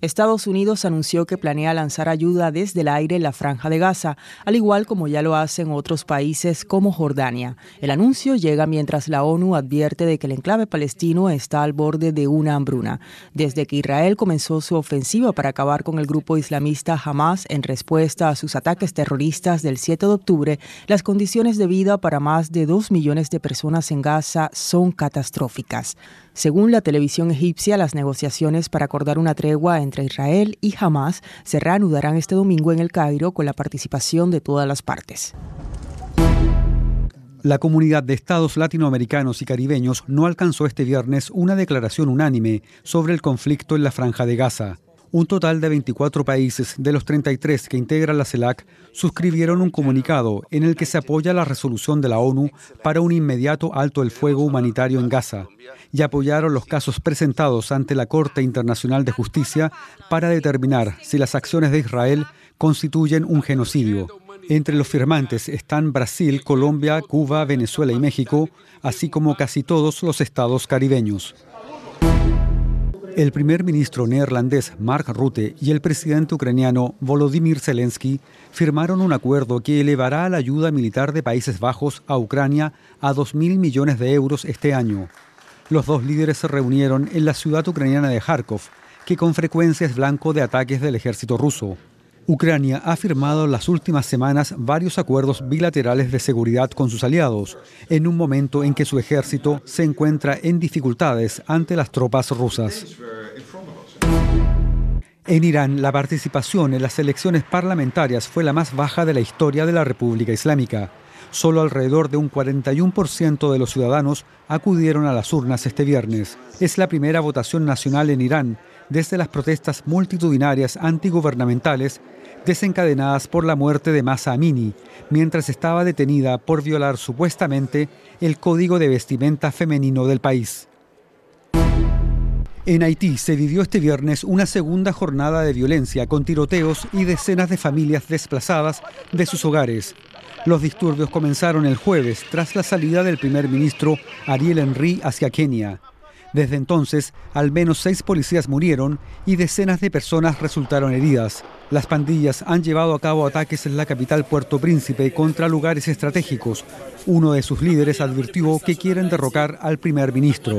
Estados Unidos anunció que planea lanzar ayuda desde el aire en la franja de Gaza, al igual como ya lo hacen otros países como Jordania. El anuncio llega mientras la ONU advierte de que el enclave palestino está al borde de una hambruna. Desde que Israel comenzó su ofensiva para acabar con el grupo islamista Hamas en respuesta a sus ataques terroristas del 7 de octubre, las condiciones de vida para más de dos millones de personas en Gaza son catastróficas. Según la televisión egipcia, las negociaciones para acordar una tregua entre Israel y Hamas se reanudarán este domingo en el Cairo con la participación de todas las partes. La comunidad de estados latinoamericanos y caribeños no alcanzó este viernes una declaración unánime sobre el conflicto en la franja de Gaza. Un total de 24 países de los 33 que integran la CELAC suscribieron un comunicado en el que se apoya la resolución de la ONU para un inmediato alto el fuego humanitario en Gaza y apoyaron los casos presentados ante la Corte Internacional de Justicia para determinar si las acciones de Israel constituyen un genocidio. Entre los firmantes están Brasil, Colombia, Cuba, Venezuela y México, así como casi todos los estados caribeños. El primer ministro neerlandés Mark Rutte y el presidente ucraniano Volodymyr Zelensky firmaron un acuerdo que elevará la ayuda militar de Países Bajos a Ucrania a 2.000 millones de euros este año. Los dos líderes se reunieron en la ciudad ucraniana de Kharkov, que con frecuencia es blanco de ataques del ejército ruso. Ucrania ha firmado en las últimas semanas varios acuerdos bilaterales de seguridad con sus aliados, en un momento en que su ejército se encuentra en dificultades ante las tropas rusas. En Irán, la participación en las elecciones parlamentarias fue la más baja de la historia de la República Islámica. Solo alrededor de un 41% de los ciudadanos acudieron a las urnas este viernes. Es la primera votación nacional en Irán desde las protestas multitudinarias antigubernamentales desencadenadas por la muerte de Masa Amini, mientras estaba detenida por violar supuestamente el código de vestimenta femenino del país. En Haití se vivió este viernes una segunda jornada de violencia con tiroteos y decenas de familias desplazadas de sus hogares. Los disturbios comenzaron el jueves tras la salida del primer ministro Ariel Henry hacia Kenia. Desde entonces, al menos seis policías murieron y decenas de personas resultaron heridas. Las pandillas han llevado a cabo ataques en la capital Puerto Príncipe contra lugares estratégicos. Uno de sus líderes advirtió que quieren derrocar al primer ministro.